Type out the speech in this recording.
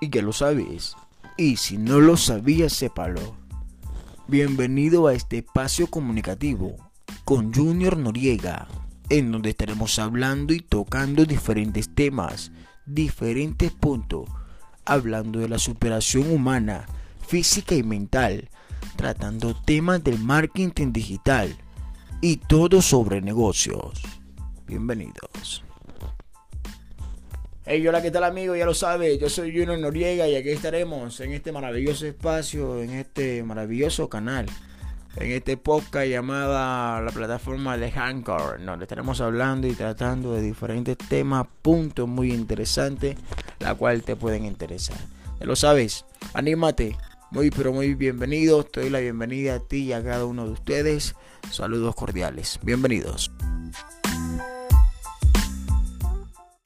y ya lo sabes. Y si no lo sabías, sépalo. Bienvenido a este espacio comunicativo con Junior Noriega, en donde estaremos hablando y tocando diferentes temas, diferentes puntos, hablando de la superación humana, física y mental, tratando temas del marketing digital y todo sobre negocios. Bienvenidos. Hey, hola, ¿qué tal amigo? Ya lo sabes, yo soy Junior Noriega y aquí estaremos en este maravilloso espacio, en este maravilloso canal, en este podcast llamada la plataforma de Anchor, donde estaremos hablando y tratando de diferentes temas, puntos muy interesantes, la cual te pueden interesar. Ya lo sabes, anímate, muy pero muy bienvenido, te doy la bienvenida a ti y a cada uno de ustedes. Saludos cordiales, bienvenidos.